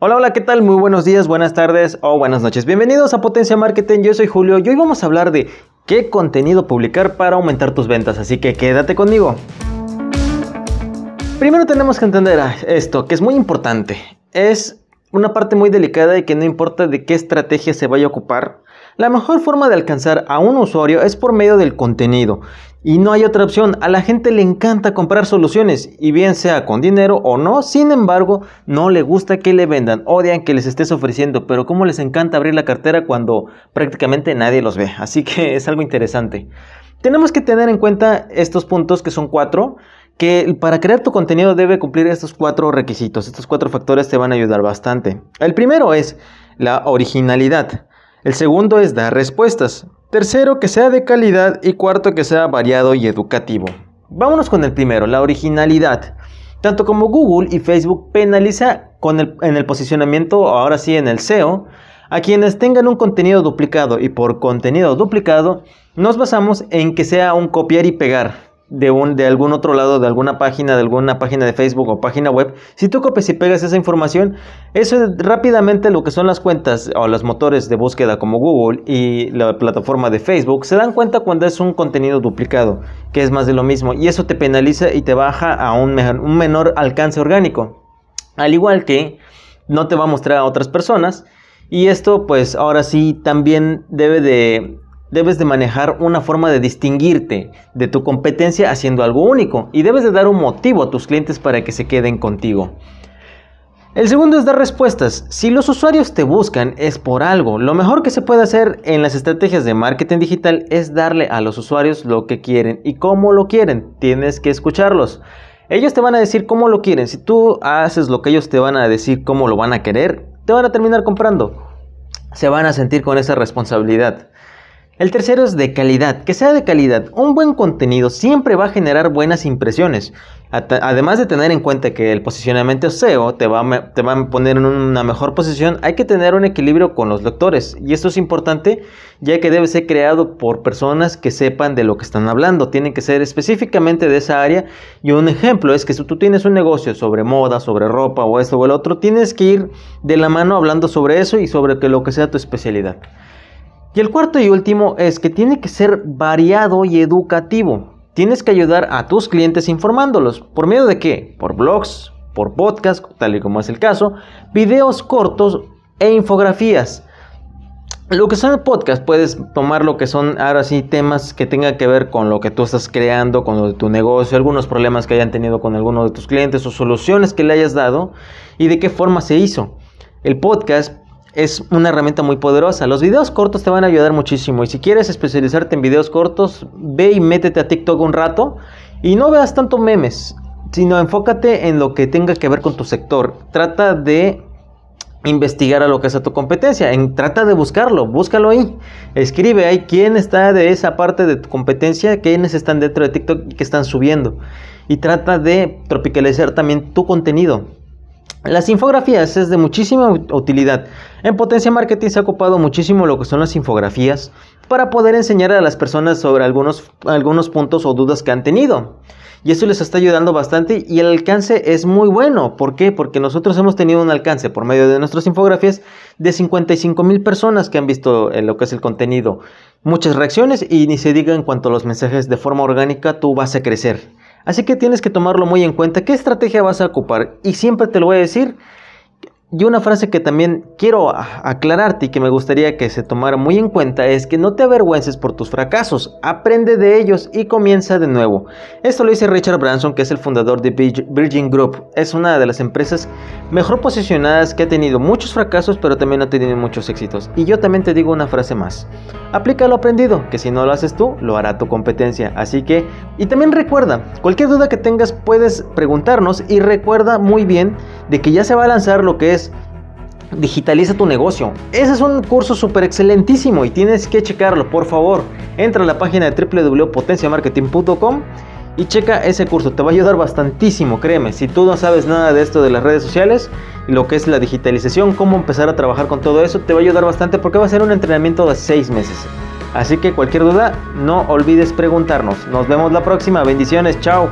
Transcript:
Hola, hola, ¿qué tal? Muy buenos días, buenas tardes o buenas noches. Bienvenidos a Potencia Marketing, yo soy Julio y hoy vamos a hablar de qué contenido publicar para aumentar tus ventas, así que quédate conmigo. Primero tenemos que entender esto, que es muy importante. Es una parte muy delicada y que no importa de qué estrategia se vaya a ocupar, la mejor forma de alcanzar a un usuario es por medio del contenido. Y no hay otra opción, a la gente le encanta comprar soluciones, y bien sea con dinero o no, sin embargo, no le gusta que le vendan, odian que les estés ofreciendo, pero como les encanta abrir la cartera cuando prácticamente nadie los ve, así que es algo interesante. Tenemos que tener en cuenta estos puntos que son cuatro, que para crear tu contenido debe cumplir estos cuatro requisitos, estos cuatro factores te van a ayudar bastante. El primero es la originalidad. El segundo es dar respuestas. Tercero, que sea de calidad. Y cuarto, que sea variado y educativo. Vámonos con el primero, la originalidad. Tanto como Google y Facebook penaliza con en el posicionamiento, ahora sí en el SEO, a quienes tengan un contenido duplicado y por contenido duplicado nos basamos en que sea un copiar y pegar de, un, de algún otro lado, de alguna página, de alguna página de Facebook o página web, si tú copias y pegas esa información, eso es rápidamente lo que son las cuentas o los motores de búsqueda como Google y la plataforma de Facebook se dan cuenta cuando es un contenido duplicado, que es más de lo mismo, y eso te penaliza y te baja a un, un menor alcance orgánico. Al igual que no te va a mostrar a otras personas, y esto pues ahora sí también debe de Debes de manejar una forma de distinguirte de tu competencia haciendo algo único y debes de dar un motivo a tus clientes para que se queden contigo. El segundo es dar respuestas. Si los usuarios te buscan es por algo. Lo mejor que se puede hacer en las estrategias de marketing digital es darle a los usuarios lo que quieren y cómo lo quieren. Tienes que escucharlos. Ellos te van a decir cómo lo quieren. Si tú haces lo que ellos te van a decir cómo lo van a querer, te van a terminar comprando. Se van a sentir con esa responsabilidad. El tercero es de calidad, que sea de calidad. Un buen contenido siempre va a generar buenas impresiones. Además de tener en cuenta que el posicionamiento SEO te va, a, te va a poner en una mejor posición, hay que tener un equilibrio con los lectores. Y esto es importante ya que debe ser creado por personas que sepan de lo que están hablando. Tienen que ser específicamente de esa área. Y un ejemplo es que si tú tienes un negocio sobre moda, sobre ropa o esto o el otro, tienes que ir de la mano hablando sobre eso y sobre que lo que sea tu especialidad. Y el cuarto y último es que tiene que ser variado y educativo. Tienes que ayudar a tus clientes informándolos. ¿Por medio de qué? Por blogs, por podcast, tal y como es el caso, videos cortos e infografías. Lo que son el podcast, puedes tomar lo que son ahora sí temas que tengan que ver con lo que tú estás creando, con lo de tu negocio, algunos problemas que hayan tenido con alguno de tus clientes o soluciones que le hayas dado y de qué forma se hizo. El podcast es una herramienta muy poderosa. Los videos cortos te van a ayudar muchísimo. Y si quieres especializarte en videos cortos, ve y métete a TikTok un rato y no veas tanto memes, sino enfócate en lo que tenga que ver con tu sector. Trata de investigar a lo que es a tu competencia. En, trata de buscarlo, búscalo ahí. Escribe ahí quién está de esa parte de tu competencia, quiénes están dentro de TikTok y que están subiendo. Y trata de tropicalizar también tu contenido. Las infografías es de muchísima utilidad. En Potencia Marketing se ha ocupado muchísimo lo que son las infografías para poder enseñar a las personas sobre algunos, algunos puntos o dudas que han tenido. Y eso les está ayudando bastante y el alcance es muy bueno. ¿Por qué? Porque nosotros hemos tenido un alcance por medio de nuestras infografías de 55 mil personas que han visto eh, lo que es el contenido. Muchas reacciones y ni se diga en cuanto a los mensajes de forma orgánica, tú vas a crecer. Así que tienes que tomarlo muy en cuenta. ¿Qué estrategia vas a ocupar? Y siempre te lo voy a decir. Y una frase que también quiero aclararte y que me gustaría que se tomara muy en cuenta es que no te avergüences por tus fracasos, aprende de ellos y comienza de nuevo. Esto lo dice Richard Branson, que es el fundador de Virgin Group. Es una de las empresas mejor posicionadas que ha tenido muchos fracasos, pero también ha tenido muchos éxitos. Y yo también te digo una frase más. Aplica lo aprendido, que si no lo haces tú, lo hará tu competencia. Así que, y también recuerda, cualquier duda que tengas puedes preguntarnos y recuerda muy bien de que ya se va a lanzar lo que es Digitaliza tu negocio. Ese es un curso súper excelentísimo y tienes que checarlo, por favor. Entra a la página de www.potenciamarketing.com y checa ese curso. Te va a ayudar bastantísimo, créeme. Si tú no sabes nada de esto de las redes sociales, lo que es la digitalización, cómo empezar a trabajar con todo eso, te va a ayudar bastante porque va a ser un entrenamiento de 6 meses. Así que cualquier duda, no olvides preguntarnos. Nos vemos la próxima. Bendiciones, chao.